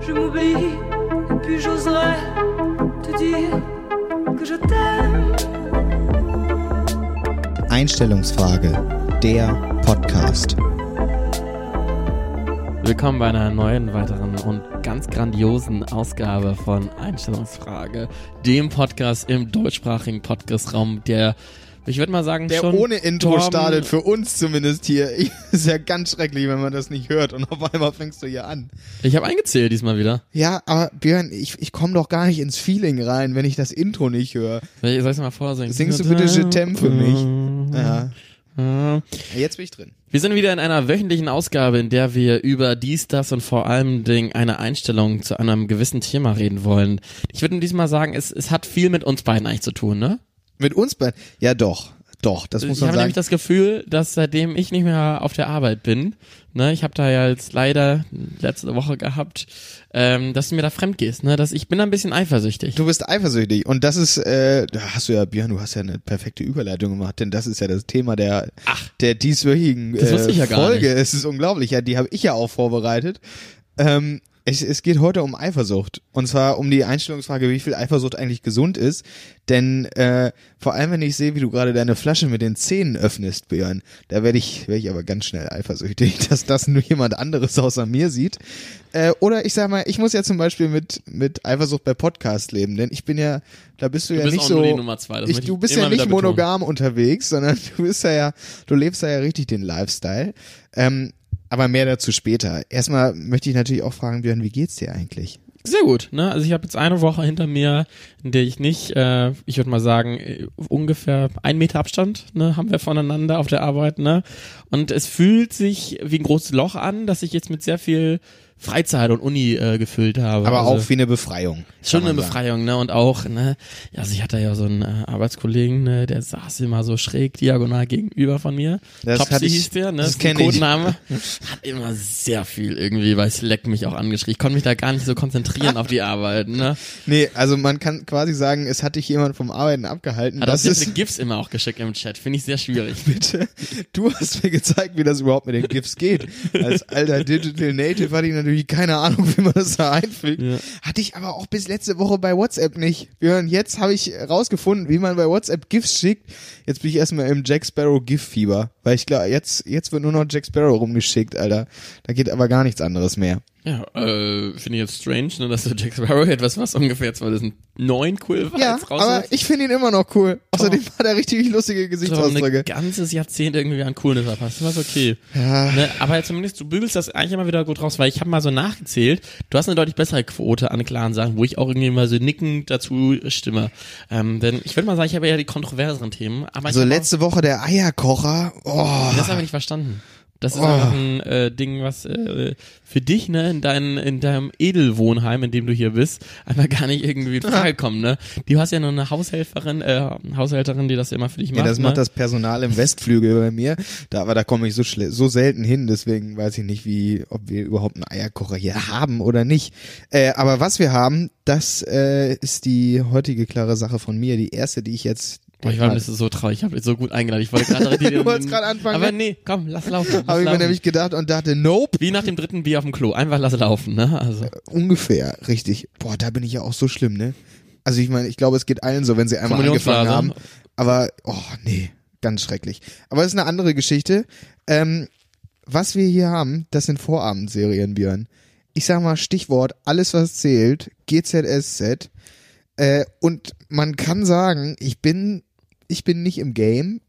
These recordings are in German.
Je m'oublie, et puis j'oserais te dire que je t'aime. Einstellungsfrage, der Podcast. Willkommen bei einer neuen, weiteren und ganz grandiosen Ausgabe von Einstellungsfrage, dem Podcast im deutschsprachigen Podcastraum, der, ich würde mal sagen, Der schon ohne Intro Torben- startet, für uns zumindest hier. Ist ja ganz schrecklich, wenn man das nicht hört und auf einmal fängst du hier an. Ich habe eingezählt diesmal wieder. Ja, aber Björn, ich, ich komme doch gar nicht ins Feeling rein, wenn ich das Intro nicht höre. Soll ich es mal vorsingen? Singst du bitte Je t'aime für mich? Ja, jetzt bin ich drin. Wir sind wieder in einer wöchentlichen Ausgabe, in der wir über dies, das und vor allem Ding eine Einstellung zu einem gewissen Thema reden wollen. Ich würde diesmal sagen, es, es hat viel mit uns beiden eigentlich zu tun, ne? Mit uns beiden? Ja, doch. Doch, das muss ich man habe sagen. nämlich das Gefühl, dass seitdem ich nicht mehr auf der Arbeit bin, ne, ich habe da ja jetzt leider letzte Woche gehabt, ähm, dass du mir da fremd gehst, ne, dass ich bin ein bisschen eifersüchtig. Du bist eifersüchtig und das ist, äh, da hast du ja, Björn, du hast ja eine perfekte Überleitung gemacht, denn das ist ja das Thema der, der dieswöchigen Das wusste äh, ich ja gar Folge. nicht. Es ist unglaublich, ja, die habe ich ja auch vorbereitet. Ähm, es, es geht heute um Eifersucht und zwar um die Einstellungsfrage, wie viel Eifersucht eigentlich gesund ist. Denn äh, vor allem, wenn ich sehe, wie du gerade deine Flasche mit den Zähnen öffnest, Björn, da werde ich, werde ich aber ganz schnell eifersüchtig, dass das nur jemand anderes außer mir sieht. Äh, oder ich sag mal, ich muss ja zum Beispiel mit mit Eifersucht bei Podcast leben, denn ich bin ja, da bist du, Du ja bist nicht auch so, nur die Nummer zwei, das ich, du bist ja nicht wieder betonen. monogam unterwegs, sondern du bist ja, ja, du lebst da ja richtig den Lifestyle. Ähm, aber mehr dazu später. Erstmal möchte ich natürlich auch fragen, Björn, wie geht's dir eigentlich? Sehr gut, ne? Also ich habe jetzt eine Woche hinter mir, in der ich nicht, äh, ich würde mal sagen, äh, ungefähr ein Meter Abstand, ne, haben wir voneinander auf der Arbeit, ne? Und es fühlt sich wie ein großes Loch an, das ich jetzt mit sehr viel Freizeit und Uni äh, gefüllt habe. Aber also, auch wie eine Befreiung. Schon eine. Befreiung, ne? Und auch, ne, ja, also ich hatte ja so einen äh, Arbeitskollegen, ne, der saß immer so schräg diagonal gegenüber von mir. Das Topsy ich- hieß der, ne? das ist ein kenn ich. Codename. Hat immer sehr viel irgendwie bei Slack mich auch angeschrien. Ich konnte mich da gar nicht so konzentrieren auf die Arbeit, ne? Nee, also man kann quasi sagen, es hat dich jemand vom Arbeiten abgehalten. Hat das ist GIFs immer auch geschickt im Chat. Finde ich sehr schwierig. bitte. Du hast mir gezeigt, wie das überhaupt mit den GIFs geht. Als alter Digital Native hatte ich natürlich keine Ahnung, wie man das da einfügt. Ja. Hatte ich aber auch bis letzte Woche bei WhatsApp nicht. Jetzt habe ich rausgefunden, wie man bei WhatsApp GIFs schickt. Jetzt bin ich erstmal im Jack Sparrow GIF-Fieber. Weil ich glaube, jetzt, jetzt wird nur noch Jack Sparrow rumgeschickt, Alter. Da geht aber gar nichts anderes mehr. Ja, äh, finde ich jetzt strange, ne, dass du Jack Sparrow etwas, was ungefähr 2009 cool war, Ja, aber ich finde ihn immer noch cool. Außerdem hat er richtig lustige so ein Gesichtsausdrücke. ganzes Jahrzehnt irgendwie an Coolness verpasst. Das war okay. Ja. Ne, aber zumindest, du bügelst das eigentlich immer wieder gut raus, weil ich habe mal so nachgezählt, du hast eine deutlich bessere Quote an klaren Sachen, wo ich auch irgendwie mal so nickend dazu stimme. Ähm, denn ich würde mal sagen, ich habe ja die kontroverseren Themen. Aber Also letzte Woche der Eierkocher. Oh. das habe ich nicht verstanden. Das ist Oh. einfach ein äh, Ding, was äh, für dich, ne, in, dein, in deinem Edelwohnheim, in dem du hier bist, einfach gar nicht irgendwie in Frage kommt, ne? Du hast ja nur eine Haushelferin, äh, Haushälterin, die das immer für dich macht. Ja, das ne? macht das Personal im Westflügel bei mir. Da, aber da komme ich so so selten hin, deswegen weiß ich nicht, wie, ob wir überhaupt einen Eierkocher hier haben oder nicht. Äh, aber was wir haben, das äh, ist die heutige klare Sache von mir. Die erste, die ich jetzt. Boah, ich war ist so traurig, ich habe so gut eingeladen. Ich wollte gerade Du wolltest gerade anfangen, Aber ne? nee, komm, lass laufen. Habe ich mir nämlich gedacht und dachte, nope, Wie nach dem dritten Bier auf dem Klo. Einfach lass laufen, ne? Also. ungefähr, richtig. Boah, da bin ich ja auch so schlimm, ne? Also ich meine, ich glaube, es geht allen so, wenn sie einmal angefangen haben. Aber, oh nee, ganz schrecklich. Aber es ist eine andere Geschichte. Ähm, was wir hier haben, das sind Vorabendserien, Björn. Ich sag mal Stichwort, alles was zählt, GZSZ. Äh, und man kann sagen, ich bin, ich bin nicht im Game.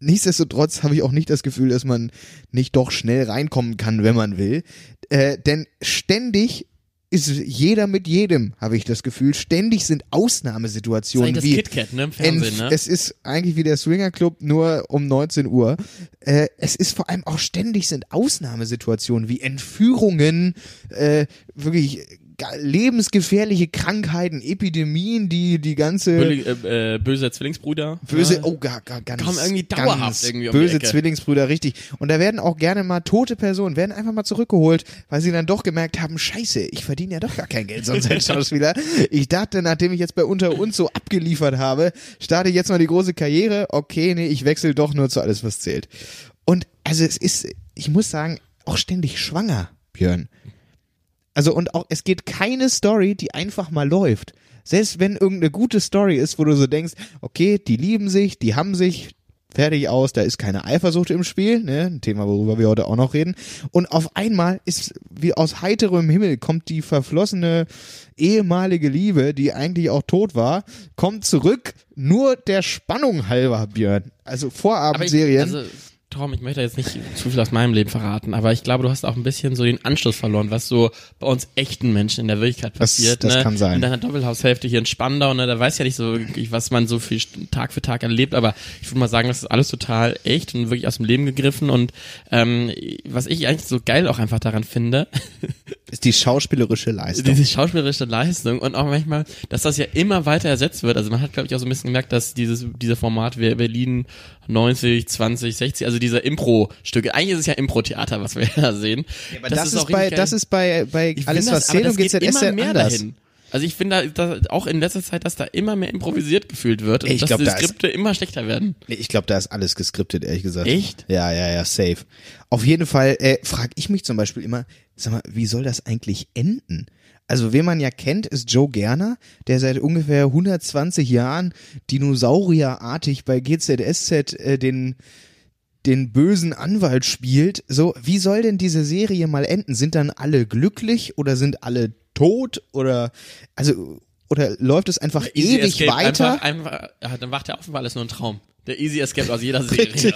Nichtsdestotrotz habe ich auch nicht das Gefühl, dass man nicht doch schnell reinkommen kann, wenn man will. Äh, denn ständig ist jeder mit jedem, habe ich das Gefühl. Ständig sind Das ist Ausnahmesituationen eigentlich das wie KitKat, ne? Im Fernsehen, ne? Es ist eigentlich wie der Swinger Club, nur um 19 Uhr. Äh, es ist vor allem auch ständig sind Ausnahmesituationen wie Entführungen, äh, wirklich lebensgefährliche Krankheiten, Epidemien, die die ganze Böse, äh, äh, böse Zwillingsbruder. böse, oh, gar, gar, ganz, Kommen irgendwie dauerhaft ganz irgendwie um böse. Zwillingsbrüder, richtig. Und da werden auch gerne mal tote Personen, werden einfach mal zurückgeholt, weil sie dann doch gemerkt haben, scheiße, ich verdiene ja doch gar kein Geld sonst als Schauspieler. Ich dachte, nachdem ich jetzt bei Unter uns so abgeliefert habe, starte ich jetzt mal die große Karriere. Okay, nee, ich wechsle doch nur zu alles, was zählt. Und also es ist, ich muss sagen, auch ständig schwanger, Björn. Also und auch, es geht keine Story, die einfach mal läuft. Selbst wenn irgendeine gute Story ist, wo du so denkst, okay, die lieben sich, die haben sich, fertig aus, da ist keine Eifersucht im Spiel, ne? ein Thema, worüber wir heute auch noch reden. Und auf einmal ist wie aus heiterem Himmel kommt die verflossene ehemalige Liebe, die eigentlich auch tot war, kommt zurück, nur der Spannung halber, Björn. Also Vorabendserien. Also, Tom, ich möchte jetzt nicht zu viel aus meinem Leben verraten, aber ich glaube, du hast auch ein bisschen so den Anschluss verloren, was so bei uns echten Menschen in der Wirklichkeit passiert. Das, das ne? kann sein. In deiner Doppelhaushälfte hier in Spandau, ne? da weiß ja nicht so wirklich, was man so viel Tag für Tag erlebt, aber ich würde mal sagen, das ist alles total echt und wirklich aus dem Leben gegriffen und ähm, was ich eigentlich so geil auch einfach daran finde, ist die schauspielerische Leistung. diese schauspielerische Leistung und auch manchmal, dass das ja immer weiter ersetzt wird. Also man hat, glaube ich, auch so ein bisschen gemerkt, dass dieses, dieser Format wie Berlin 90, 20, 60, also diese Impro-Stücke, eigentlich ist es ja Impro-Theater, was wir da sehen. Aber das, ist bei, das ist bei, bei Ich alles was das, zählt das und geht GZSZ immer mehr anders. dahin. Also ich finde da, auch in letzter Zeit, dass da immer mehr improvisiert gefühlt wird und Ich dass glaub, die da ist- Skripte immer schlechter werden. Ich glaube, da ist alles geskriptet, ehrlich gesagt. Echt? Ja, ja, ja, safe. Auf jeden Fall äh, frage ich mich zum Beispiel immer, sag mal, wie soll das eigentlich enden? Also, wen man ja kennt, ist Joe Gerner, der seit ungefähr 120 Jahren dinosaurierartig bei GZSZ äh, den den bösen Anwalt spielt. So, wie soll denn diese Serie mal enden? Sind dann alle glücklich oder sind alle tot oder also oder läuft es einfach Easy ewig Escape, weiter? Einfach, einfach, ja, dann wacht er auf war alles nur ein Traum. Der Easy Escape aus jeder Serie.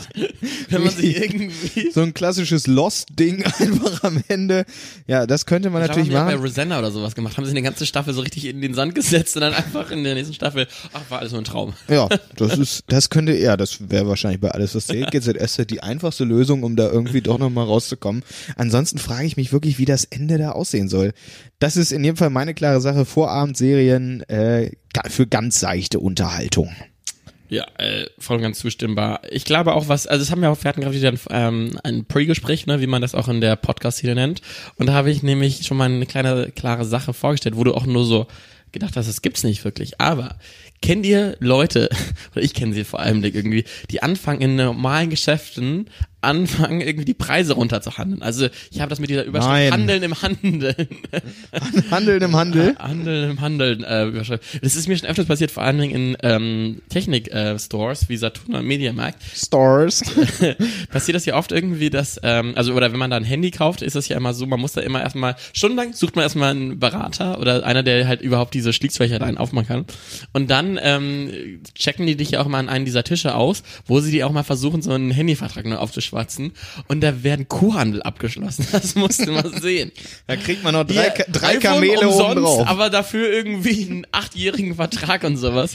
Wenn man sich irgendwie so ein klassisches Lost-Ding einfach am Ende. Ja, das könnte man Ich natürlich haben machen. bei Rosanna oder sowas gemacht. Haben sie eine ganze Staffel so richtig in den Sand gesetzt und dann einfach in der nächsten Staffel, ach, war alles nur ein Traum. Ja, das ist, das könnte, ja, das wäre wahrscheinlich bei alles, was zählt, GZS die einfachste Lösung, um da irgendwie doch nochmal rauszukommen. Ansonsten frage ich mich wirklich, wie das Ende da aussehen soll. Das ist in jedem Fall meine klare Sache. Vorabendserien äh, für ganz seichte Unterhaltung. Ja, äh, voll und ganz zustimmbar. Ich glaube auch was, also es haben wir auch, wir hatten gerade wieder ein, ähm, ein Pre-Gespräch, ne, wie man das auch in der Podcast-Szene nennt. Und da habe ich nämlich schon mal eine kleine, klare Sache vorgestellt, wo du auch nur so gedacht hast, das gibt's nicht wirklich. Aber kennt ihr Leute, oder ich kenne sie vor allem irgendwie, die anfangen in normalen Geschäften anfangen, irgendwie die Preise runterzuhandeln. Also ich habe das mit dieser Überschrift Nein. Handeln im Handeln. Handeln im Handel. Handeln im Handeln. Äh, überschrift. das ist mir schon öfters passiert, vor allen Dingen in ähm, Technik-Stores wie Saturn und Mediamarkt. Stores. Passiert das ja oft irgendwie, dass, ähm, also oder wenn man da ein Handy kauft, ist das ja immer so, man muss da immer erstmal, stundenlang sucht man erstmal einen Berater oder einer, der halt überhaupt diese Schließfächer da einen aufmachen kann. Und dann ähm, checken die dich ja auch mal an einen dieser Tische aus, wo sie dir auch mal versuchen, so einen Handyvertrag neu aufzuschwatzen. Und da werden Kuhhandel abgeschlossen. Das musst du mal sehen. Da kriegt man noch drei, Ka- drei Kamele oben umsonst, drauf. aber dafür irgendwie einen achtjährigen Vertrag und sowas.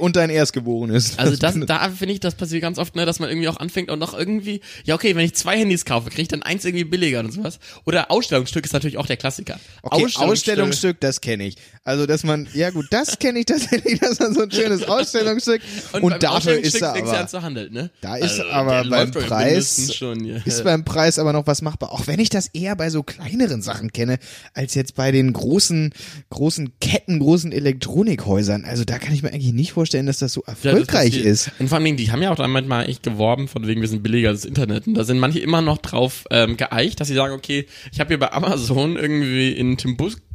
Und dein Erstgeborenes. Also das, da finde ich, das passiert ganz oft, ne, dass man irgendwie auch anfängt und noch irgendwie, ja okay, wenn ich zwei Handys kaufe, kriege ich dann eins irgendwie billiger und sowas. Oder Ausstellungsstück ist natürlich auch der Klassiker. Okay, Ausstellungsstück, das kenne ich. Also, dass man, ja gut, das kenne ich tatsächlich, dass man so ein schönes Ausstellungsstück und, beim dafür ist er du aber, handeln, ne? da ist Also, aber beim Preis, schon, ja. ist beim Preis aber noch was machbar. Auch wenn ich das eher bei so kleineren Sachen kenne, als jetzt bei den großen, großen Ketten, großen Elektronikhäusern. Also da kann ich mir eigentlich nicht vorstellen, dass das so Ja, das erfolgreich ist. Und vor allem, die haben ja auch damit mal echt geworben, von wegen wir sind billiger als das Internet. Und da sind manche immer noch drauf ähm, geeicht, dass sie sagen, okay, ich habe hier bei Amazon irgendwie in Timbuktu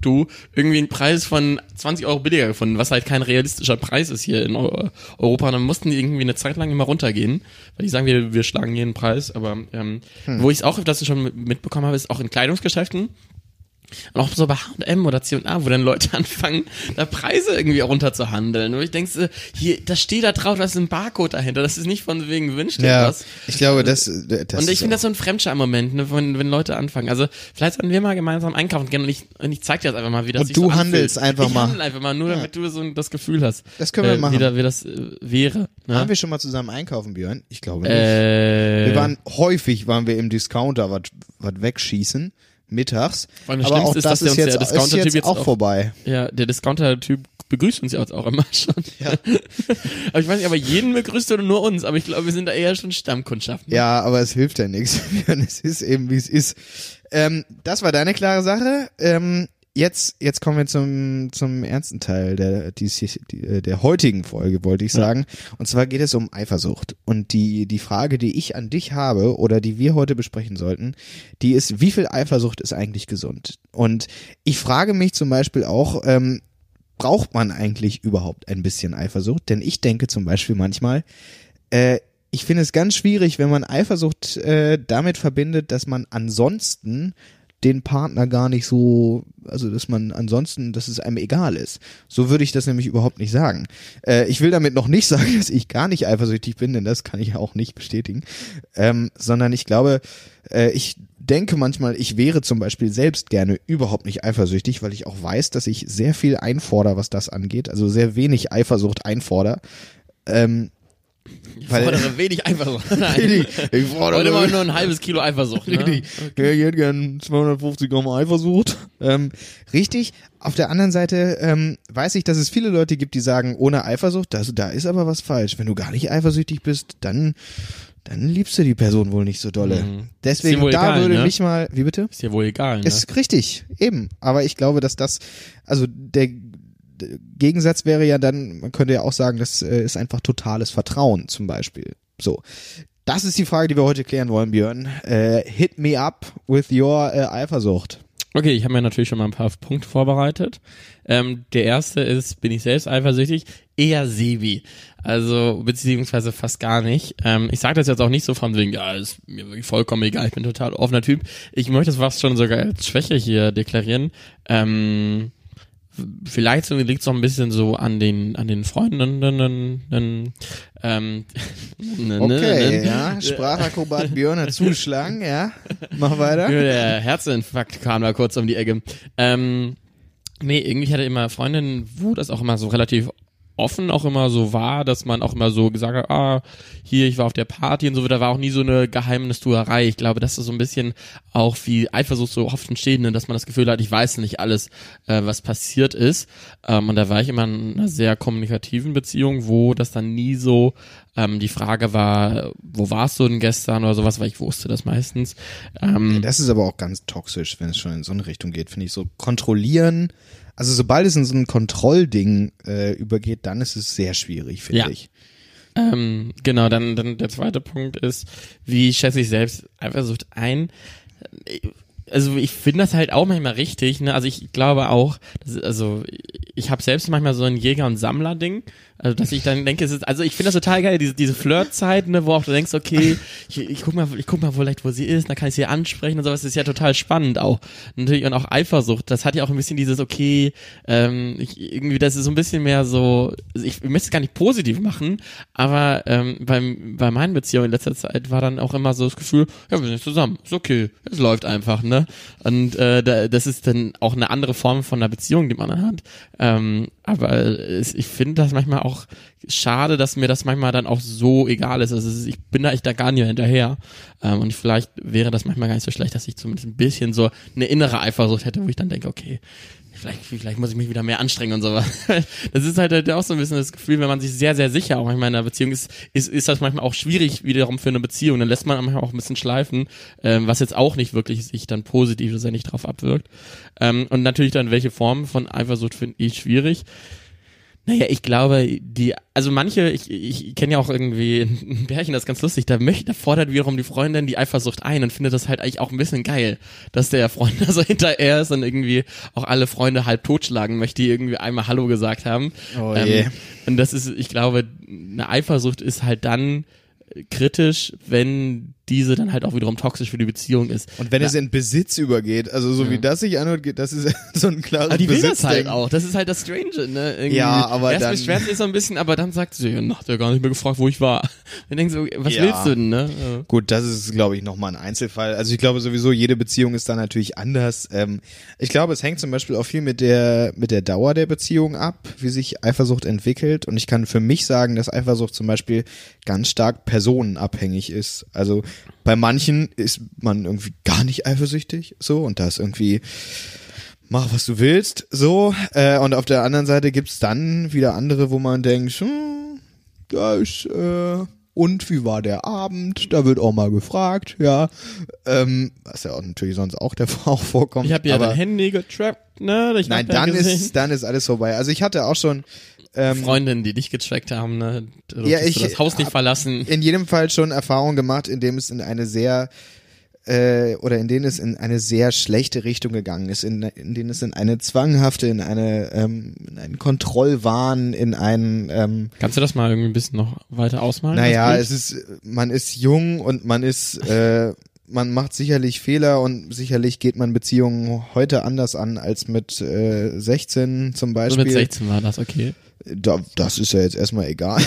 irgendwie einen Preis von 20 Euro billiger gefunden, was halt kein realistischer Preis ist hier in Eu Europa. Und dann mussten die irgendwie eine Zeit lang immer runtergehen, weil die sagen, wir, wir schlagen jeden Preis. Aber ähm, wo ich es auch öfters schon mit- mitbekommen habe, ist auch in Kleidungsgeschäften. Und auch so bei H&M oder C&A, wo dann Leute anfangen, da Preise irgendwie runterzuhandeln. Und ich denke, so, hier, das steht da drauf, da ist ein Barcode dahinter. Das ist nicht von wegen wünsch dir Ja, was. ich glaube, das, das und ich finde das so ein Fremdscham-Moment, ne, wenn, wenn Leute anfangen. Also vielleicht sollten wir mal gemeinsam einkaufen gehen und ich, und ich zeig dir das einfach mal, wie das Und du so anfühlt. handelst einfach ich mal. handel einfach mal, nur damit du so das Gefühl hast. Das können wir äh, machen. Wie, da, wie das äh, wäre. Ne? Haben wir schon mal zusammen einkaufen, Björn? Ich glaube nicht. äh, Wir waren häufig waren wir im Discounter was was wegschießen mittags. Allem Aber auch ist, das ist jetzt, der ist Discounter-Typ jetzt jetzt auch auch- vorbei. Ja, der Discounter-Typ begrüßt uns ja jetzt auch immer schon. Ja. aber ich weiß nicht, aber jeden begrüßt oder nur uns, aber ich glaube, wir sind da eher schon Stammkundschaft. ne? Ja, aber es hilft ja nichts. Es ist eben wie es ist. Ähm, das war deine klare Sache. Ähm, jetzt, jetzt kommen wir zum, zum ernsten Teil der, dies, die, äh, der heutigen Folge, wollte ich sagen. Und zwar geht es um Eifersucht. Und die, die Frage, die ich an dich habe oder die wir heute besprechen sollten, die ist, wie viel Eifersucht ist eigentlich gesund? Und ich frage mich zum Beispiel auch, ähm, braucht man eigentlich überhaupt ein bisschen Eifersucht? Denn ich denke zum Beispiel manchmal, äh, ich finde es ganz schwierig, wenn man Eifersucht äh, damit verbindet, dass man ansonsten den Partner gar nicht so, also dass man ansonsten, dass es einem egal ist. So würde ich das nämlich überhaupt nicht sagen. Äh, ich will damit noch nicht sagen, dass ich gar nicht eifersüchtig bin, denn das kann ich auch nicht bestätigen, ähm, sondern ich glaube, äh, ich denke manchmal, ich wäre zum Beispiel selbst gerne überhaupt nicht eifersüchtig, weil ich auch weiß, dass ich sehr viel einfordere, was das angeht, also sehr wenig Eifersucht einfordere. Ähm, Ich fordere wenig Eifersucht. Nein. Ich fordere Heute mal nur ein halbes Kilo Eifersucht. Ne? Richtig. Ja, ich hätte gern 250 Gramm Eifersucht. Ähm, richtig. Auf der anderen Seite ähm, weiß ich, dass es viele Leute gibt, die sagen, ohne Eifersucht, das, da ist aber was falsch. Wenn du gar nicht eifersüchtig bist, dann, dann liebst du die Person wohl nicht so dolle. Mhm. Deswegen, da egal, würde ne? mich mal, wie bitte? Ist ja wohl egal. Ne? Ist richtig, eben. Aber ich glaube, dass das, also der Gegensatz wäre ja dann, man könnte ja auch sagen, das äh, ist einfach totales Vertrauen zum Beispiel. So. Das ist die Frage, die wir heute klären wollen, Björn. Äh, hit me up with your äh, Eifersucht. Okay, ich habe mir natürlich schon mal ein paar Punkte vorbereitet. Ähm, der erste ist, bin ich selbst eifersüchtig? Eher Sebi. Also, beziehungsweise fast gar nicht. Ähm, ich sage das jetzt auch nicht so von wegen, ja, ist mir vollkommen egal, ich bin total offener Typ. Ich möchte es fast schon sogar als Schwäche hier deklarieren. Ähm, vielleicht so, liegt es auch ein bisschen so an den, an den Freundinnen, ähm, ne, Okay, ne, ja. Sprachakrobat Björn hat zugeschlagen, ja. Mach weiter. Der Herzinfarkt kam da kurz um die Ecke. Ähm, nee, irgendwie hatte immer Freundinnen, wo das auch immer so relativ offen auch immer so war, dass man auch immer so gesagt hat, ah, hier, ich war auf der Party und so, da war auch nie so eine Geheimnistuerei. Ich glaube, das ist so ein bisschen auch wie Eifersucht so oft entsteht, ne, dass man das Gefühl hat, ich weiß nicht alles, äh, was passiert ist. Ähm, und da war ich immer in einer sehr kommunikativen Beziehung, wo das dann nie so ähm, die Frage war, wo warst du denn gestern oder sowas, weil ich wusste das meistens. Ähm, Das ist aber auch ganz toxisch, wenn es schon in so eine Richtung geht, finde ich. So kontrollieren. Also sobald es in so ein Kontrollding äh, übergeht, dann ist es sehr schwierig, finde Ja. ich. Ähm, genau, dann, dann der zweite Punkt ist, wie schätze ich selbst Eifersucht ein? Also ich finde das halt auch manchmal richtig, ne? Also ich glaube auch, dass, also ich habe selbst manchmal so ein Jäger- und Sammler-Ding, also dass ich dann denke, es ist, also ich finde das total geil, diese, diese Flirtzeit, ne, wo auch du denkst, okay, ich, ich guck mal, ich guck mal vielleicht, wo sie ist, dann kann ich sie ansprechen und sowas, das ist ja total spannend auch. Natürlich und auch Eifersucht, das hat ja auch ein bisschen dieses, okay, ähm, ich, irgendwie, das ist so ein bisschen mehr so, also ich möchte es gar nicht positiv machen, aber ähm, beim, bei meinen Beziehungen in letzter Zeit war dann auch immer so das Gefühl, ja, wir sind zusammen, ist okay, es läuft einfach, ne? Und äh, da, das ist dann auch eine andere Form von einer Beziehung, die man dann hat. Ähm, aber ich finde das manchmal auch schade, dass mir das manchmal dann auch so egal ist. Also ich bin da echt da gar nicht mehr hinterher. Ähm, und vielleicht wäre das manchmal gar nicht so schlecht, dass ich zumindest ein bisschen so eine innere Eifersucht hätte, wo ich dann denke, okay, vielleicht, vielleicht muss ich mich wieder mehr anstrengen und sowas. Das ist halt, halt auch so ein bisschen das Gefühl, wenn man sich sehr, sehr sicher auch manchmal in einer Beziehung ist, ist, ist das manchmal auch schwierig wiederum für eine Beziehung. Dann lässt man manchmal auch ein bisschen schleifen, ähm, was jetzt auch nicht wirklich sich dann positiv dass er nicht drauf abwirkt. Ähm, und natürlich dann, welche Form von Eifersucht finde ich schwierig. Naja, ich glaube, die, also manche, ich, ich kenne ja auch irgendwie ein Pärchen, das ist ganz lustig, da möchte, da fordert wiederum die Freundin die Eifersucht ein und findet das halt eigentlich auch ein bisschen geil, dass der Freund da so hinterher ist und irgendwie auch alle Freunde halb totschlagen möchte, die irgendwie einmal Hallo gesagt haben. Oh je. Ähm, und das ist, ich glaube, eine Eifersucht ist halt dann kritisch, wenn diese dann halt auch wiederum toxisch für die Beziehung ist. Und wenn Na, es in Besitz übergeht, also so Ja. wie das sich anhört, geht- das ist so ein klares aber die will das halt auch. Das ist halt das Strange, ne? Irgendwie. Ja, aber Erst dann- beschwert sich so ein bisschen, aber dann sagt sie, ja, hat ja gar nicht mehr gefragt, wo ich war. Und denkst so, was Ja. willst du denn, ne? Ja. Gut, das ist, glaube ich, nochmal ein Einzelfall. Also ich glaube sowieso, jede Beziehung ist da natürlich anders. Ähm, ich glaube, es hängt zum Beispiel auch viel mit der, mit der Dauer der Beziehung ab, wie sich Eifersucht entwickelt. Und ich kann für mich sagen, dass Eifersucht zum Beispiel ganz stark personenabhängig ist. Also bei manchen ist man irgendwie gar nicht eifersüchtig, so, und da ist irgendwie, mach was du willst, so. Äh, und auf der anderen Seite gibt's dann wieder andere, wo man denkt, hm, ja, ich, äh, und wie war der Abend? Da wird auch mal gefragt, ja. Ähm, was ja auch natürlich sonst auch der Frau vorkommt. Ich habe ja aber, dein Handy getrappt, ne? Ich Nein, dann gesehen. ist, dann ist alles vorbei. Also ich hatte auch schon, ähm, Freundinnen, die dich getrackt haben, ne? Du Ja, ich das Haus nicht verlassen. in jedem Fall schon Erfahrungen gemacht, in dem es in eine sehr äh, oder in denen es in eine sehr schlechte Richtung gegangen ist, in, in denen es in eine zwanghafte, in eine ähm, in einen Kontrollwahn, in einen ähm, Kannst du das mal irgendwie ein bisschen noch weiter ausmalen? naja, es ist man ist jung und man ist äh, man macht sicherlich Fehler und sicherlich geht man Beziehungen heute anders an als mit äh, 16 zum? Beispiel. mit 16 war das, okay. Da, das ist ja jetzt erstmal egal.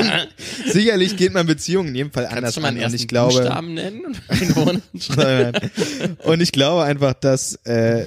Sicherlich geht man Beziehungen in jedem Fall anders Kannst du mal an. Und ich glaube, Buchstaben nennen? und ich glaube einfach, dass, äh,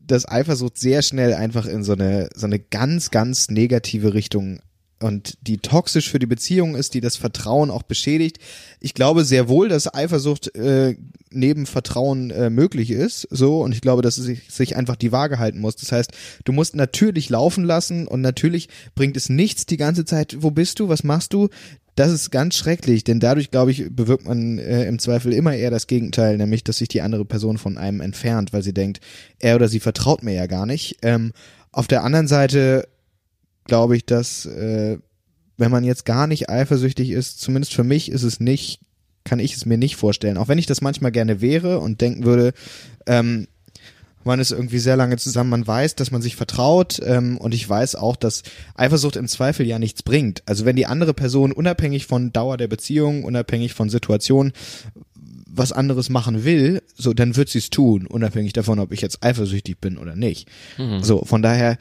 dass Eifersucht sehr schnell einfach in so eine, so eine ganz, ganz negative Richtung und die toxisch für die Beziehung ist, die das Vertrauen auch beschädigt. Ich glaube sehr wohl, dass Eifersucht äh, neben Vertrauen äh, möglich ist, so und ich glaube, dass es sich, sich einfach die Waage halten muss. Das heißt, du musst natürlich laufen lassen und natürlich bringt es nichts die ganze Zeit. Wo bist du? Was machst du? Das ist ganz schrecklich, denn dadurch, glaube ich, bewirkt man äh, im Zweifel immer eher das Gegenteil, nämlich, dass sich die andere Person von einem entfernt, weil sie denkt, er oder sie vertraut mir ja gar nicht. Ähm, auf der anderen Seite glaube ich, dass äh, wenn man jetzt gar nicht eifersüchtig ist, zumindest für mich ist es nicht, kann ich es mir nicht vorstellen. Auch wenn ich das manchmal gerne wäre und denken würde, ähm, man ist irgendwie sehr lange zusammen, man weiß, dass man sich vertraut ähm, und ich weiß auch, dass Eifersucht im Zweifel ja nichts bringt. Also wenn die andere Person unabhängig von Dauer der Beziehung, unabhängig von Situation was anderes machen will, so dann wird sie es tun, unabhängig davon, ob ich jetzt eifersüchtig bin oder nicht. So, von daher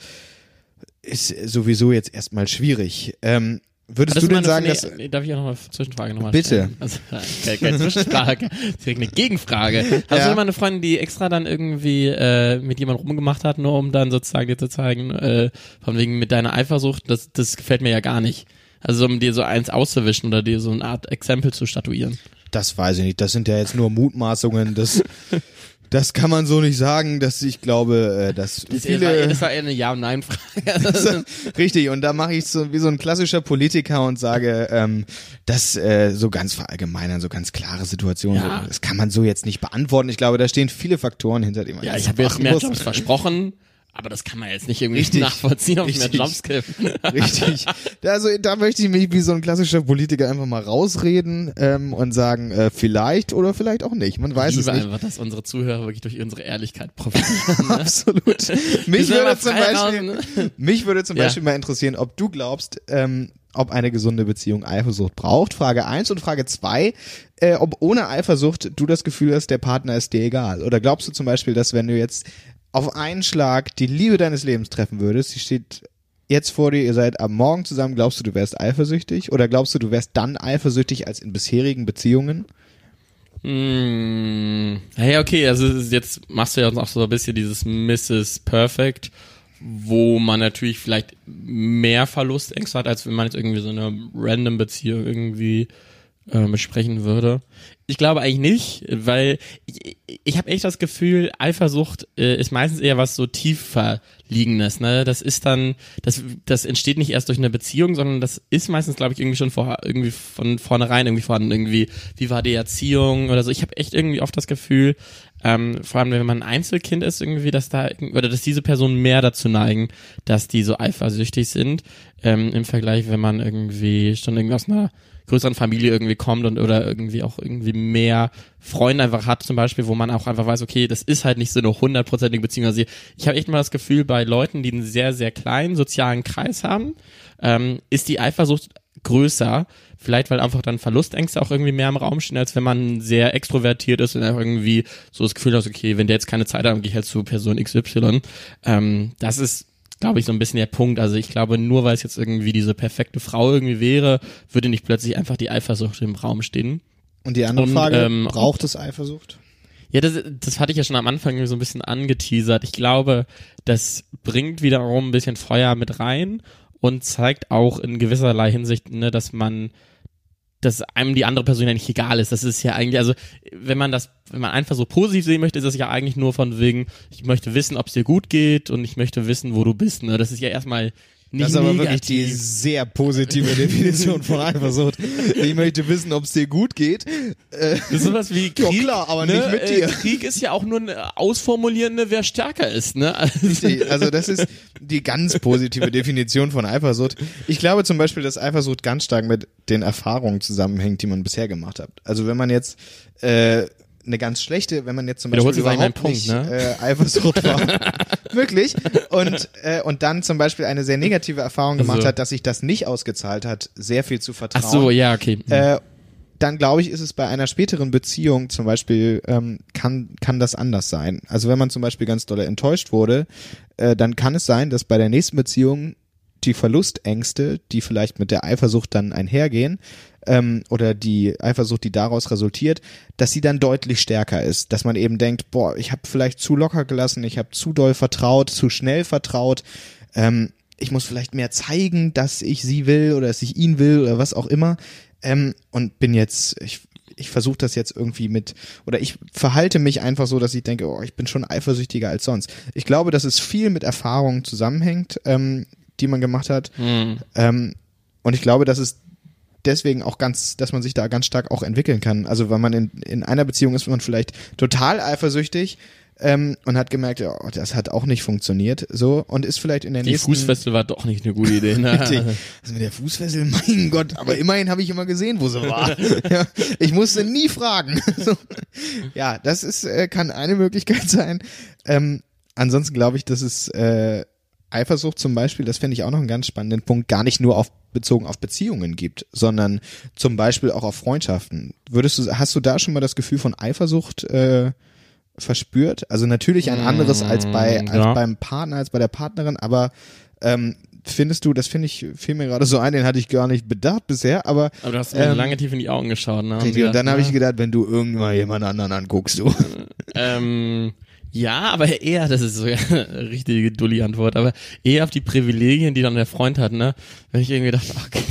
ist sowieso jetzt erstmal schwierig. Ähm, würdest du denn sagen, dass nee, darf ich auch noch mal eine Zwischenfrage nochmal Bitte. Also, keine, keine Zwischenfrage, direkt eine Gegenfrage. Hast Ja. du mal eine Freundin, die extra dann irgendwie äh, mit jemandem rumgemacht hat, nur um dann sozusagen dir zu zeigen, äh, von wegen mit deiner Eifersucht, das, das gefällt mir ja gar nicht. Also um dir so eins auszuwischen oder dir so eine Art Exempel zu statuieren. das weiß ich nicht, das sind ja jetzt nur Mutmaßungen, das das kann man so nicht sagen, dass ich glaube, äh, dass Das, viele war, das war eher eine Ja- und Nein-Frage. Richtig, und da mache ich so wie so ein klassischer Politiker und sage, ähm, das äh, so ganz verallgemeinern, so ganz klare Situationen, Ja. so, das kann man so jetzt nicht beantworten. Ich glaube, da stehen viele Faktoren hinter, die man ja, ich habe jetzt mehr. Jobs versprochen, aber das kann man jetzt nicht irgendwie Richtig. nachvollziehen, ob ich mehr Richtig. Jobs gibt. Richtig. Also, da möchte ich mich wie so ein klassischer Politiker einfach mal rausreden ähm, und sagen, äh, vielleicht oder vielleicht auch nicht. Man weiß ich es nicht. einfach, dass unsere Zuhörer wirklich durch unsere Ehrlichkeit profitieren. Ne? Absolut. Mich würde zum Beispiel, raus, ne? mich würde zum Ja. Beispiel mal interessieren, ob du glaubst, ähm, ob eine gesunde Beziehung Eifersucht braucht. Frage eins und Frage zwei, äh, ob ohne Eifersucht du das Gefühl hast, der Partner ist dir egal. Oder glaubst du zum Beispiel, dass wenn du jetzt auf einen Schlag die Liebe deines Lebens treffen würdest, sie steht jetzt vor dir, ihr seid am Morgen zusammen, glaubst du, du wärst eifersüchtig? Oder glaubst du, du wärst dann eifersüchtig als in bisherigen Beziehungen? Hm. Hey, okay, also jetzt machst du ja auch so ein bisschen dieses Mrs. Perfect, wo man natürlich vielleicht mehr Verlustängste hat, als wenn man jetzt irgendwie so eine random Beziehung irgendwie äh, besprechen würde. Ich glaube eigentlich nicht, weil ich, ich habe echt das Gefühl, Eifersucht äh, ist meistens eher was so tiefer liegendes. Ne? Das ist dann, das, das entsteht nicht erst durch eine Beziehung, sondern das ist meistens, glaube ich, irgendwie schon vor, irgendwie von vornherein irgendwie vorhanden. Irgendwie, wie war die Erziehung oder so. Ich habe echt irgendwie oft das Gefühl, ähm, vor allem wenn man ein Einzelkind ist, irgendwie, dass da oder dass diese Personen mehr dazu neigen, dass die so eifersüchtig sind ähm, im Vergleich, wenn man irgendwie schon irgendwie aus einer größeren Familie irgendwie kommt und oder irgendwie auch irgendwie mehr Freunde einfach hat zum Beispiel, wo man auch einfach weiß, okay, das ist halt nicht so eine hundertprozentige Beziehung. Also ich habe echt mal das Gefühl, bei Leuten, die einen sehr, sehr kleinen sozialen Kreis haben, ähm, ist die Eifersucht größer. Vielleicht, weil einfach dann Verlustängste auch irgendwie mehr im Raum stehen, als wenn man sehr extrovertiert ist und irgendwie so das Gefühl hat, okay, wenn der jetzt keine Zeit hat, dann gehe ich halt zu Person XY. Ähm, das ist glaube ich, so ein bisschen der Punkt. Also ich glaube, nur weil es jetzt irgendwie diese perfekte Frau irgendwie wäre, würde nicht plötzlich einfach die Eifersucht im Raum stehen. Und die andere Und, Frage, ähm, braucht es Eifersucht? Ja, das, das hatte ich ja schon am Anfang so ein bisschen angeteasert. Ich glaube, das bringt wiederum ein bisschen Feuer mit rein und zeigt auch in gewisserlei Hinsicht, ne, dass man dass einem die andere Person ja nicht egal ist. Das ist ja eigentlich, also wenn man das, wenn man einfach so positiv sehen möchte, ist das ja eigentlich nur von wegen, ich möchte wissen, ob es dir gut geht und ich möchte wissen, wo du bist. Ne? Das ist ja erstmal Nicht das ist aber wirklich die sehr positive Definition von Eifersucht. Ich möchte wissen, ob es dir gut geht. Äh, Das ist sowas wie Ja, Krieg. klar, aber ne? nicht mit Äh, dir. Krieg ist ja auch nur ein Ausformulierende, wer stärker ist, ne? Also. Also das ist die ganz positive Definition von Eifersucht. Ich glaube zum Beispiel, dass Eifersucht ganz stark mit den Erfahrungen zusammenhängt, die man bisher gemacht hat. Also wenn man jetzt äh, eine ganz schlechte, wenn man jetzt zum Beispiel überhaupt Punkt, nicht ne? äh, Eifersucht war, wirklich, und äh, und dann zum Beispiel eine sehr negative Erfahrung gemacht Also. hat, dass sich das nicht ausgezahlt hat, sehr viel zu vertrauen. Ach so, ja, okay. Äh, dann glaube ich, ist es bei einer späteren Beziehung zum Beispiel, ähm, kann, kann das anders sein. Also wenn man zum Beispiel ganz doll enttäuscht wurde, äh, dann kann es sein, dass bei der nächsten Beziehung die Verlustängste, die vielleicht mit der Eifersucht dann einhergehen, ähm, oder die Eifersucht, die daraus resultiert, dass sie dann deutlich stärker ist. Dass man eben denkt, boah, ich habe vielleicht zu locker gelassen, ich habe zu doll vertraut, zu schnell vertraut, ähm, ich muss vielleicht mehr zeigen, dass ich sie will oder dass ich ihn will oder was auch immer. Ähm, und bin jetzt, ich, ich versuche das jetzt irgendwie mit, oder ich verhalte mich einfach so, dass ich denke, oh, ich bin schon eifersüchtiger als sonst. Ich glaube, dass es viel mit Erfahrungen zusammenhängt, ähm, die man gemacht hat. Hm. Ähm, und ich glaube, dass es deswegen auch ganz, dass man sich da ganz stark auch entwickeln kann. Also wenn man in, in einer Beziehung ist, man vielleicht total eifersüchtig ähm, und hat gemerkt, oh, das hat auch nicht funktioniert, so und ist vielleicht in der Die nächsten Fußfessel war doch nicht eine gute Idee, ne? Also mit der Fußfessel, mein Gott, aber immerhin habe ich immer gesehen, wo sie war. ja, ich musste nie fragen. so. Ja, das ist, äh, kann eine Möglichkeit sein. Ähm, ansonsten glaube ich, dass es äh, Eifersucht zum Beispiel, das finde ich auch noch einen ganz spannenden Punkt, gar nicht nur auf bezogen auf Beziehungen gibt, sondern zum Beispiel auch auf Freundschaften. Würdest du, hast du da schon mal das Gefühl von Eifersucht äh, verspürt? Also natürlich ein anderes als bei als ja. beim Partner, als bei der Partnerin, aber ähm, findest du, das finde ich, fiel mir gerade so ein, den hatte ich gar nicht bedacht bisher, aber Aber du hast mir Ähm, lange tief in die Augen geschaut, ne? richtig, und dann habe ich gedacht, wenn du irgendwann jemand anderen anguckst, du. Ähm, ja, aber eher, das ist so ja, eine richtige Dulli-Antwort, aber eher auf die Privilegien, die dann der Freund hat, ne? Wenn ich irgendwie dachte, okay,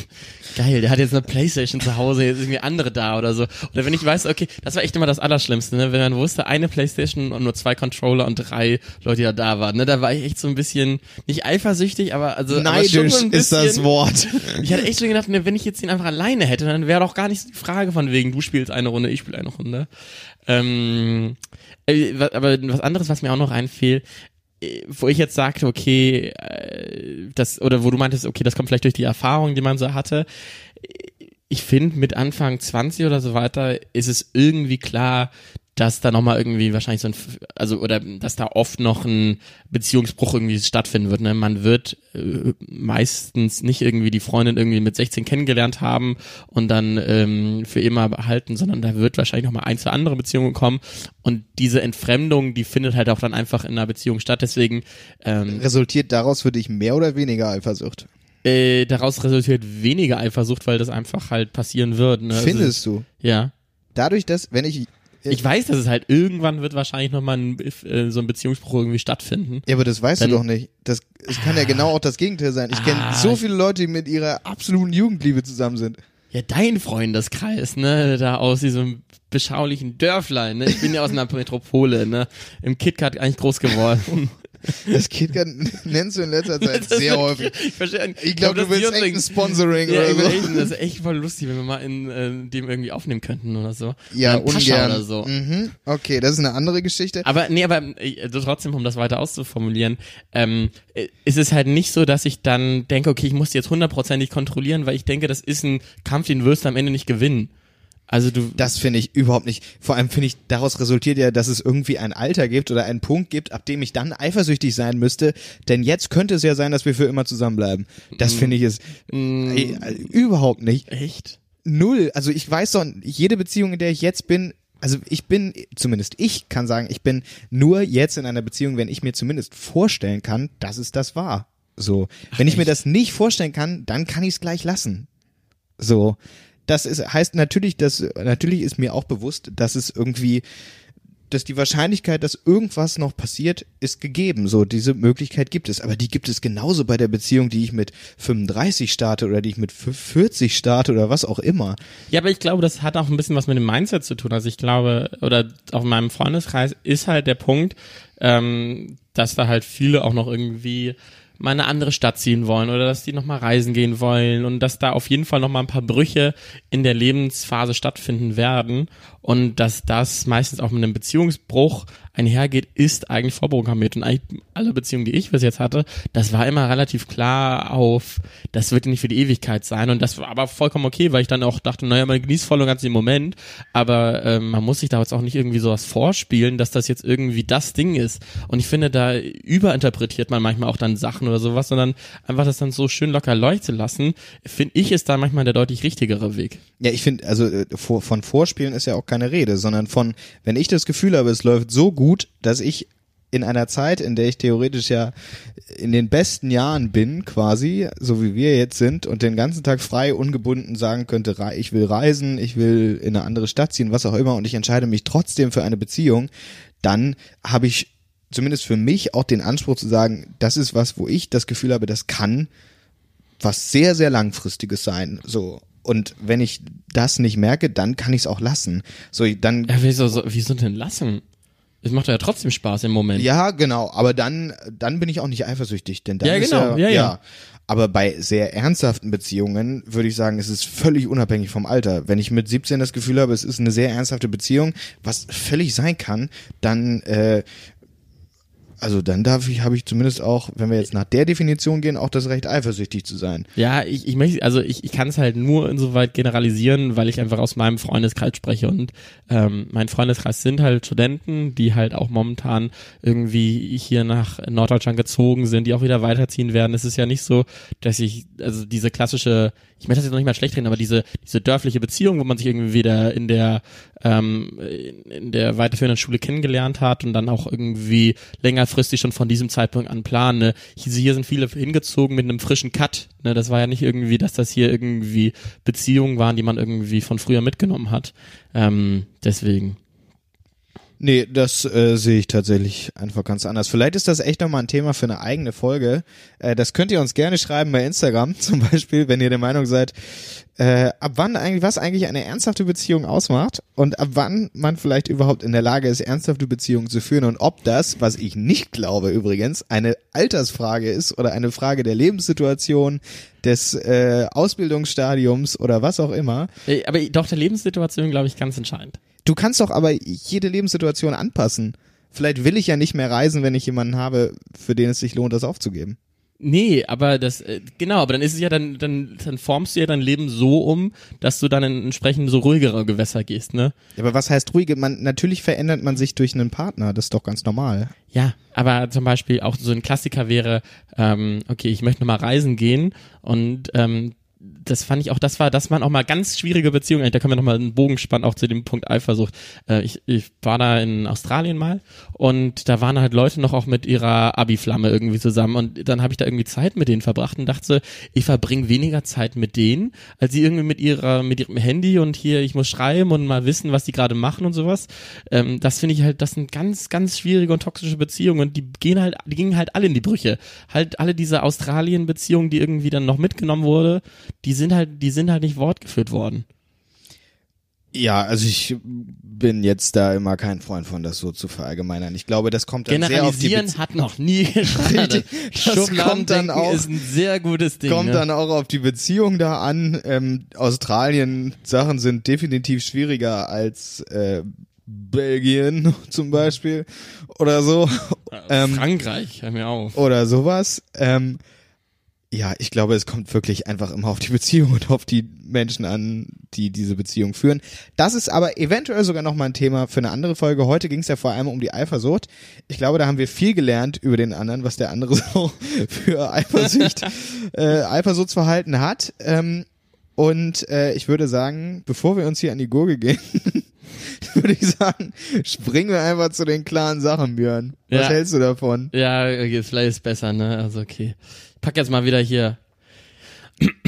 geil, der hat jetzt eine Playstation zu Hause, jetzt ist irgendwie andere da oder so. Oder wenn ich weiß, okay, das war echt immer das Allerschlimmste, ne? Wenn man wusste, eine Playstation und nur zwei Controller und drei Leute, die da da waren, ne? Da war ich echt so ein bisschen, nicht eifersüchtig, aber also aber Neidisch so ein ist das bisschen- Wort. ich hatte echt schon gedacht, ne, wenn ich jetzt ihn einfach alleine hätte, dann wäre doch gar nicht so die Frage von wegen, du spielst eine Runde, ich spiele eine Runde. Ähm, äh, aber was anderes, was mir auch noch einfiel, äh, wo ich jetzt sagte, okay, äh, das, oder wo du meintest, okay, das kommt vielleicht durch die Erfahrung, die man so hatte. Ich finde, mit Anfang 20 oder so weiter ist es irgendwie klar, dass da nochmal irgendwie wahrscheinlich so ein, also, oder dass da oft noch ein Beziehungsbruch irgendwie stattfinden wird. Ne? Man wird äh, meistens nicht irgendwie die Freundin irgendwie mit 16 kennengelernt haben und dann ähm, für immer behalten, sondern da wird wahrscheinlich nochmal ein, zwei andere Beziehungen kommen. Und diese Entfremdung, die findet halt auch dann einfach in einer Beziehung statt. Deswegen ähm, Resultiert daraus für dich mehr oder weniger Eifersucht? äh, daraus resultiert weniger Eifersucht, weil das einfach halt passieren wird. Ne? Also, Findest du? ja. Dadurch, dass, wenn ich, Ich weiß, dass es halt irgendwann wird wahrscheinlich nochmal ein, äh, so ein Beziehungsbruch irgendwie stattfinden. ja, aber das weißt Dann- du doch nicht. Das, es kann ja genau auch das Gegenteil sein. Ich kenne Ah. so viele Leute, die mit ihrer absoluten Jugendliebe zusammen sind. Ja, dein Freundeskreis, ne, da aus diesem beschaulichen Dörflein, ne? Ich bin ja aus einer Metropole, ne? Im KitKat eigentlich groß geworden. Das KitKat nennst du in letzter Zeit sehr häufig. Ich verstehe. Ich glaube, das du willst echt ein Sponsoring Ja, oder so. echt, das ist echt voll lustig, wenn wir mal in äh, dem irgendwie aufnehmen könnten oder so. Ja, Oder ungern. oder so. Mhm. Okay, das ist eine andere Geschichte. Aber nee, aber äh, also trotzdem, um das weiter auszuformulieren, ähm, äh, ist es halt nicht so, dass ich dann denke, okay, ich muss die jetzt hundertprozentig kontrollieren, weil ich denke, das ist ein Kampf, den wirst du am Ende nicht gewinnen. Also du, Das finde ich überhaupt nicht. Vor allem finde ich, daraus resultiert ja, dass es irgendwie ein Alter gibt oder einen Punkt gibt, ab dem ich dann eifersüchtig sein müsste. Denn jetzt könnte es ja sein, dass wir für immer zusammenbleiben. Das finde ich ist Mm. äh, äh, überhaupt nicht. echt? Null. Also ich weiß doch, jede Beziehung, in der ich jetzt bin, also ich bin, zumindest ich kann sagen, ich bin nur jetzt in einer Beziehung, wenn ich mir zumindest vorstellen kann, dass es das war. So. wenn ich mir das nicht vorstellen kann, dann kann ich es gleich lassen. So. Das ist, heißt natürlich, dass, natürlich ist mir auch bewusst, dass es irgendwie, dass die Wahrscheinlichkeit, dass irgendwas noch passiert, ist gegeben. So, diese Möglichkeit gibt es. Aber die gibt es genauso bei der Beziehung, die ich mit 35 starte oder die ich mit 40 starte oder was auch immer. Ja, aber ich glaube, das hat auch ein bisschen was mit dem Mindset zu tun. Also ich glaube, oder auf meinem Freundeskreis ist halt der Punkt, ähm, dass da halt viele auch noch irgendwie mal in eine andere Stadt ziehen wollen oder dass die nochmal reisen gehen wollen und dass da auf jeden Fall nochmal ein paar Brüche in der Lebensphase stattfinden werden und dass das meistens auch mit einem Beziehungsbruch einhergeht, ist eigentlich vorprogrammiert. Und eigentlich alle Beziehungen, die ich bis jetzt hatte, das war immer relativ klar auf, das wird nicht für die Ewigkeit sein. Und das war aber vollkommen okay, weil ich dann auch dachte, naja, man genießt voll und ganz den Moment, aber ähm, man muss sich da jetzt auch nicht irgendwie sowas vorspielen, dass das jetzt irgendwie das Ding ist. Und ich finde, da überinterpretiert man manchmal auch dann Sachen oder sowas, sondern einfach das dann so schön locker leuchten lassen, finde ich, ist da manchmal der deutlich richtigere Weg. Ja, ich finde, also äh, von Vorspielen ist ja auch keine Rede, sondern von, wenn ich das Gefühl habe, es läuft so gut, dass ich in einer Zeit, in der ich theoretisch ja in den besten Jahren bin, quasi, so wie wir jetzt sind, und den ganzen Tag frei, ungebunden sagen könnte, ich will reisen, ich will in eine andere Stadt ziehen, was auch immer, und ich entscheide mich trotzdem für eine Beziehung, dann habe ich zumindest für mich auch den Anspruch zu sagen, das ist was, wo ich das Gefühl habe, das kann was sehr, sehr langfristiges sein. So. Und wenn ich das nicht merke, dann kann ich es auch lassen. So, dann. Ja, wieso, so, wieso denn lassen? Es macht ja trotzdem Spaß im Moment. Ja, genau. Aber dann, dann bin ich auch nicht eifersüchtig, denn dann Ja, ist genau. ja, Ja, ja. Aber bei sehr ernsthaften Beziehungen würde ich sagen, es ist völlig unabhängig vom Alter. Wenn ich mit 17 das Gefühl habe, es ist eine sehr ernsthafte Beziehung, was völlig sein kann, dann äh, also dann darf ich, habe ich zumindest auch, wenn wir jetzt nach der Definition gehen, auch das Recht eifersüchtig zu sein. Ja, ich, ich möchte, also ich, ich kann es halt nur insoweit generalisieren, weil ich einfach aus meinem Freundeskreis spreche und ähm, mein Freundeskreis sind halt Studenten, die halt auch momentan irgendwie hier nach Norddeutschland gezogen sind, die auch wieder weiterziehen werden. Es ist ja nicht so, dass ich, also diese klassische, ich möchte das jetzt noch nicht mal schlecht reden, aber diese, diese dörfliche Beziehung, wo man sich irgendwie wieder in der ähm, in der weiterführenden Schule kennengelernt hat und dann auch irgendwie längerfristig schon von diesem Zeitpunkt an planen. Ne? Hier, sind viele hingezogen mit einem frischen Cut. Ne? Das war ja nicht irgendwie, dass das hier irgendwie Beziehungen waren, die man irgendwie von früher mitgenommen hat. Ähm, deswegen. Nee, das äh, sehe ich tatsächlich einfach ganz anders. Vielleicht ist das echt nochmal ein Thema für eine eigene Folge. Äh, das könnt ihr uns gerne schreiben bei Instagram zum Beispiel, wenn ihr der Meinung seid, äh, ab wann eigentlich, was eigentlich eine ernsthafte Beziehung ausmacht und ab wann man vielleicht überhaupt in der Lage ist, ernsthafte Beziehungen zu führen und ob das, was ich nicht glaube übrigens, eine Altersfrage ist oder eine Frage der Lebenssituation, des äh, Ausbildungsstadiums oder was auch immer. Äh, Aber doch der Lebenssituation, glaube ich, ganz entscheidend. Du kannst doch aber jede Lebenssituation anpassen. Vielleicht will ich ja nicht mehr reisen, wenn ich jemanden habe, für den es sich lohnt, das aufzugeben. Nee, aber das, äh, genau, aber dann ist es ja, dann, dann, dann formst du ja dein Leben so um, dass du dann in entsprechend so ruhigere Gewässer gehst, ne? Aber was heißt ruhige? Man, natürlich verändert man sich durch einen Partner, das ist doch ganz normal. Ja, aber zum Beispiel auch so ein Klassiker wäre, ähm, okay, ich möchte nochmal reisen gehen und ähm, das fand ich auch, das war, das waren auch mal ganz schwierige Beziehungen. Da können wir nochmal einen Bogen spannen, auch zu dem Punkt Eifersucht. Äh, ich, ich war da in Australien mal und da waren halt Leute noch auch mit ihrer Abi-Flamme irgendwie zusammen und dann habe ich da irgendwie Zeit mit denen verbracht und dachte, ich verbringe weniger Zeit mit denen, als sie irgendwie mit ihrer, mit ihrem Handy und hier, ich muss schreiben und mal wissen, was die gerade machen und sowas. Ähm, das finde ich halt, das sind ganz, ganz schwierige und toxische Beziehungen und die gehen halt, die gingen halt alle in die Brüche. Halt alle diese Australien-Beziehungen, die irgendwie dann noch mitgenommen wurde, die sind halt, die sind halt nicht wortgeführt worden. Ja, also ich bin jetzt da immer kein Freund von, das so zu verallgemeinern. Ich glaube, das kommt dann sehr auf die Generalisieren Bezie hat noch nie geschadet. Das kommt dann auch- ist ein sehr gutes Ding. kommt ne? dann auch auf die Beziehung da an. Ähm, Australien Sachen sind definitiv schwieriger als äh, Belgien zum Beispiel oder so ähm, Frankreich, hör mir auf. oder sowas. Ähm, ja, ich glaube, es kommt wirklich einfach immer auf die Beziehung und auf die Menschen an, die diese Beziehung führen. Das ist aber eventuell sogar noch mal ein Thema für eine andere Folge. Heute ging es ja vor allem um die Eifersucht. Ich glaube, da haben wir viel gelernt über den anderen, was der andere so für Eifersucht, äh, Eifersuchtsverhalten hat. Ähm, und äh, ich würde sagen, bevor wir uns hier an die Gurgel gehen, würde ich sagen, springen wir einfach zu den klaren Sachen, Björn. Was Ja. hältst du davon? Ja, okay, vielleicht ist besser, ne? Also okay. Ich pack jetzt mal wieder hier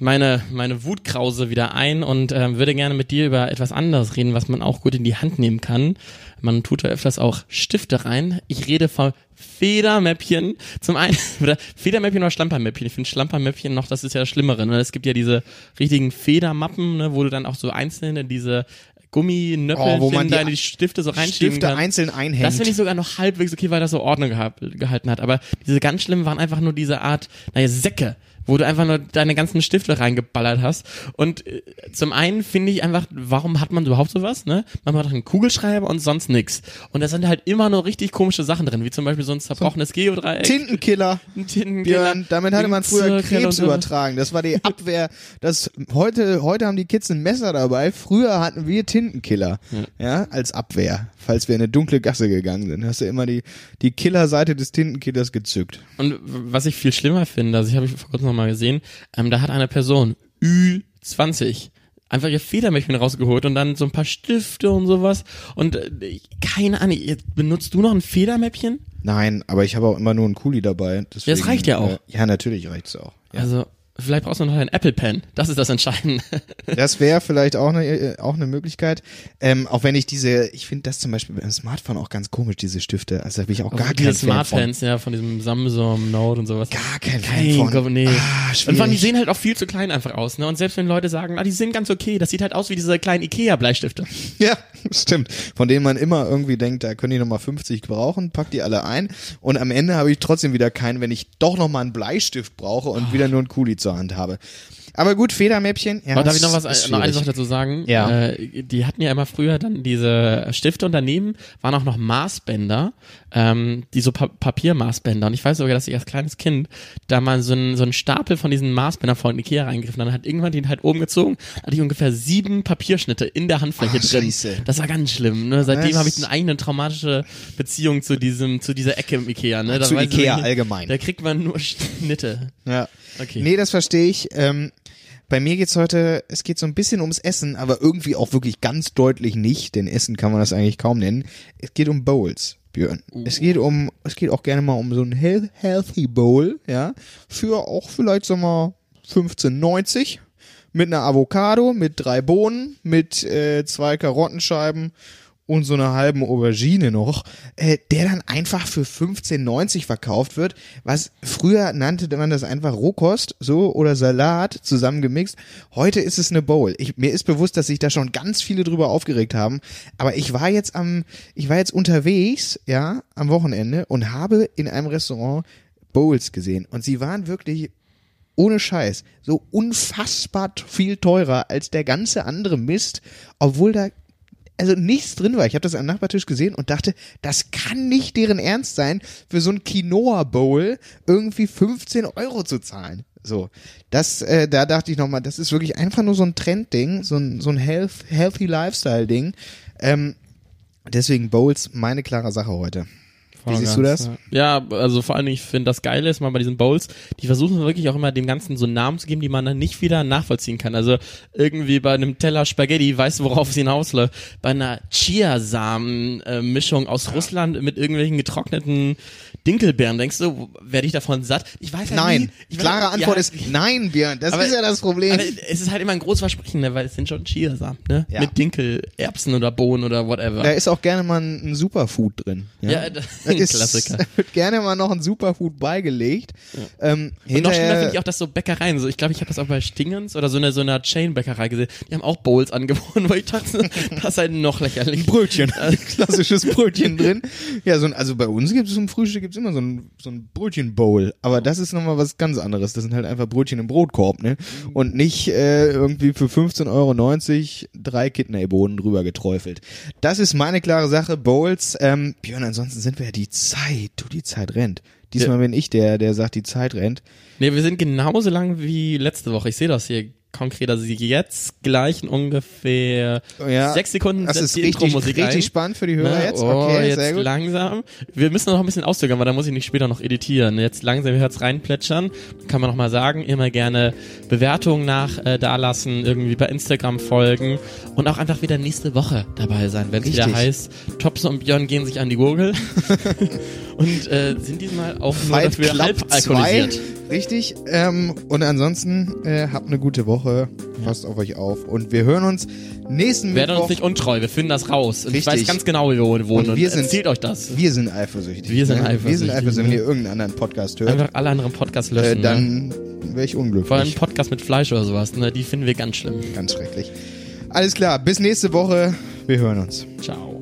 meine, meine Wutkrause wieder ein und ähm, würde gerne mit dir über etwas anderes reden, was man auch gut in die Hand nehmen kann. Man tut da öfters auch Stifte rein. Ich rede von Federmäppchen. Zum einen, oder Federmäppchen oder Schlampermäppchen. Ich finde Schlampermäppchen noch, das ist ja das Schlimmere. Ne? Es gibt ja diese richtigen Federmappen, ne, wo du dann auch so einzeln in diese Gumminöppelchen Oh, wo man die da in die Stifte so reinschieben Stifte kann. einzeln einhängt. Das finde ich sogar noch halbwegs okay, weil das so Ordnung gehalten hat. Aber diese ganz schlimmen waren einfach nur diese Art, naja, Säcke, wo du einfach nur deine ganzen Stifte reingeballert hast. Und äh, zum einen finde ich einfach, warum hat man überhaupt sowas, ne? Man hat einen Kugelschreiber und sonst nix. Und da sind halt immer nur richtig komische Sachen drin, wie zum Beispiel so ein zerbrochenes Geodreieck. Tintenkiller. ein Tintenkiller, Björn, damit hatte man früher Krebs so. übertragen. Das war die Abwehr. Das heute heute haben die Kids ein Messer dabei. Früher hatten wir Tintenkiller, ja, als Abwehr, falls wir in eine dunkle Gasse gegangen sind. Hast du immer die die Killerseite des Tintenkillers gezückt. Und was ich viel schlimmer finde, also ich habe vor kurzem noch mal gesehen, ähm, da hat eine Person Ü20 einfach ihr Federmäppchen rausgeholt und dann so ein paar Stifte und sowas und äh, keine Ahnung, jetzt benutzt du noch ein Federmäppchen? Nein, aber ich habe auch immer nur einen Kuli dabei. Deswegen, das reicht ja auch. Äh, ja, natürlich reicht's auch. Ja. Also vielleicht brauchst du noch einen Apple Pen, das ist das Entscheidende. Das wäre vielleicht auch eine äh, auch eine Möglichkeit. Ähm, auch wenn ich diese, ich finde das zum Beispiel beim Smartphone auch ganz komisch, diese Stifte. Also da bin ich auch gar kein Diese Fan von. Smartphones, ja, von diesem Samsung Note und sowas. Gar kein Fan Kein von. Gott, nee. Ah, und vor allem, die sehen halt auch viel zu klein einfach aus, ne? Und selbst wenn Leute sagen, ah, die sind ganz okay, das sieht halt aus wie diese kleinen Ikea-Bleistifte. Ja, stimmt. Von denen man immer irgendwie denkt, da können die nochmal 50 brauchen, pack die alle ein und am Ende habe ich trotzdem wieder keinen, wenn ich doch nochmal einen Bleistift brauche und wieder nur einen Kuli zur Hand habe. Aber gut, Federmäppchen. Ja, Aber darf ich noch was, ist noch eine. Sache dazu sagen? Ja. Äh, die hatten ja immer früher dann diese Stifte und daneben waren auch noch Maßbänder, ähm, die so pa Papiermaßbänder. Und ich weiß sogar, dass ich als kleines Kind da mal so einen so einen Stapel von diesen Maßbändern von Ikea reingegriffen. Dann hat irgendwann den halt oben gezogen, hatte ich ungefähr sieben Papierschnitte in der Handfläche Ah, drin. Scheiße. Das war ganz schlimm. Ne? Seitdem habe ich eine eigene traumatische Beziehung zu diesem, zu dieser Ecke im Ikea. Ne? Da Zu ich Ikea wirklich, allgemein. Da kriegt man nur Schnitte. Ja. Okay. Nee, das verstehe ich. Ähm, bei mir geht's heute, es geht so ein bisschen ums Essen, aber irgendwie auch wirklich ganz deutlich nicht, denn Essen kann man das eigentlich kaum nennen. Es geht um Bowls, Björn. Es geht um, es geht auch gerne mal um so ein health, Healthy Bowl, ja, für auch vielleicht so mal 15,90 mit einer Avocado, mit drei Bohnen, mit äh, zwei Karottenscheiben und so einer halben Aubergine noch, äh, der dann einfach für 15,90 verkauft wird, was früher nannte man das einfach Rohkost, so oder Salat zusammengemixt. Heute ist es eine Bowl. Ich, mir ist bewusst, dass sich da schon ganz viele drüber aufgeregt haben, aber ich war jetzt am, ich war jetzt unterwegs, ja, am Wochenende und habe in einem Restaurant Bowls gesehen und sie waren wirklich ohne Scheiß, so unfassbar viel teurer als der ganze andere Mist, obwohl da also nichts drin war. Ich habe das am Nachbartisch gesehen und dachte, das kann nicht deren Ernst sein, für so ein Quinoa Bowl irgendwie 15 Euro zu zahlen. So, das, äh, da dachte ich nochmal, das ist wirklich einfach nur so ein Trendding, so ein, so ein Health, Healthy Lifestyle-Ding. Ähm, deswegen Bowls, meine klare Sache heute. Wie siehst du das? Ja, also vor Dingen, ich finde das Geile ist mal bei diesen Bowls, die versuchen wirklich auch immer dem Ganzen so Namen zu geben, die man dann nicht wieder nachvollziehen kann. Also irgendwie bei einem Teller Spaghetti, weißt du, worauf es hinausläuft? Bei einer Chiasamen-Mischung aus Russland mit irgendwelchen getrockneten Dinkelbeeren, denkst du, werde ich davon satt? Ich weiß ja Nein. nie. Ich weiß- Klare Antwort ja, ist nein, Björn. Das Aber- ist ja das Problem. es ist halt immer ein großes Versprechen, ne, weil es sind schon Chiasamen, ne? Ja. Mit Dinkel, Erbsen oder Bohnen oder whatever. Da ist auch gerne mal ein, Superfood drin. Ja, Ja, ist, Klassiker. wird gerne mal noch ein Superfood beigelegt. Ähm, Und noch schlimmer finde ich auch, dass so Bäckereien, so ich glaube, ich habe das auch bei Stingens oder so einer so einer Chain-Bäckerei gesehen, die haben auch Bowls angeboten, wo ich dachte, das ist halt noch lächerlich. Brötchen, klassisches Brötchen drin. Ja, so ein, also bei uns gibt es zum Frühstück gibt's immer so ein, so ein Brötchenbowl, aber das ist nochmal was ganz anderes. Das sind halt einfach Brötchen im Brotkorb, ne? Und nicht äh, irgendwie für 15,90 Euro drei Kidneybohnen drüber geträufelt. Das ist meine klare Sache. Bowls, ähm, Björn, ansonsten sind wir ja die Zeit, du, die Zeit rennt. Diesmal bin ich der, der sagt, die Zeit rennt. Nee, wir sind genauso lang wie letzte Woche. Ich sehe das hier konkret. Also jetzt gleich in ungefähr Ja, sechs Sekunden Das ist die richtig, richtig ein. spannend für die Hörer Ne? jetzt. Oh, Okay, jetzt sehr gut. langsam. Wir müssen noch ein bisschen auszögern, weil da muss ich nicht später noch editieren. Jetzt langsam hört's reinplätschern. Kann man noch mal sagen. Immer gerne Bewertungen nach äh, da lassen, irgendwie bei Instagram folgen und auch einfach wieder nächste Woche dabei sein, wenn es wieder heißt, Tops und Björn gehen sich an die Gurgel und äh, sind diesmal auch nur Fight dafür Club halb 2. alkoholisiert. Richtig. Ähm, und ansonsten äh, habt eine gute Woche. Passt auf euch auf. Und wir hören uns nächsten Werden uns Mittwoch. nicht untreu, wir finden das raus. Und ich Richtig. weiß ganz genau, wie wir wohnen. Und wir sind- erzählt euch das. wir sind eifersüchtig. Wir sind Ja, Wir eifersüchtig, sind eifersüchtig, wenn ihr irgendeinen anderen Podcast hört. Einfach alle anderen Podcasts Äh, löschen. ne? dann wäre ich Vor allem unglücklich. Podcast mit Fleisch oder sowas, ne? die finden wir ganz schlimm. Ganz schrecklich. Alles klar, bis nächste Woche. Wir hören uns. Ciao.